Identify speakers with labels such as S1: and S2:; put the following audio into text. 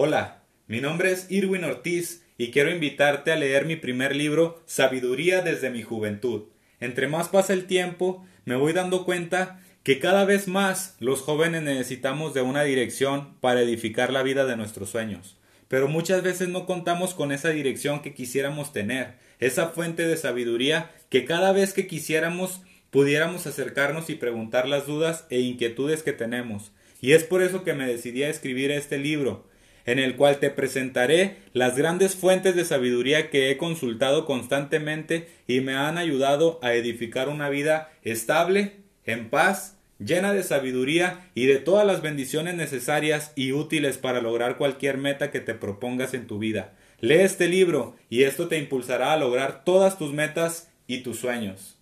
S1: Hola, mi nombre es Irwin Ortiz y quiero invitarte a leer mi primer libro Sabiduría desde mi juventud. Entre más pasa el tiempo, me voy dando cuenta que cada vez más los jóvenes necesitamos de una dirección para edificar la vida de nuestros sueños. Pero muchas veces no contamos con esa dirección que quisiéramos tener, esa fuente de sabiduría que cada vez que quisiéramos pudiéramos acercarnos y preguntar las dudas e inquietudes que tenemos. Y es por eso que me decidí a escribir este libro, en el cual te presentaré las grandes fuentes de sabiduría que he consultado constantemente y me han ayudado a edificar una vida estable, en paz, llena de sabiduría y de todas las bendiciones necesarias y útiles para lograr cualquier meta que te propongas en tu vida. Lee este libro y esto te impulsará a lograr todas tus metas y tus sueños.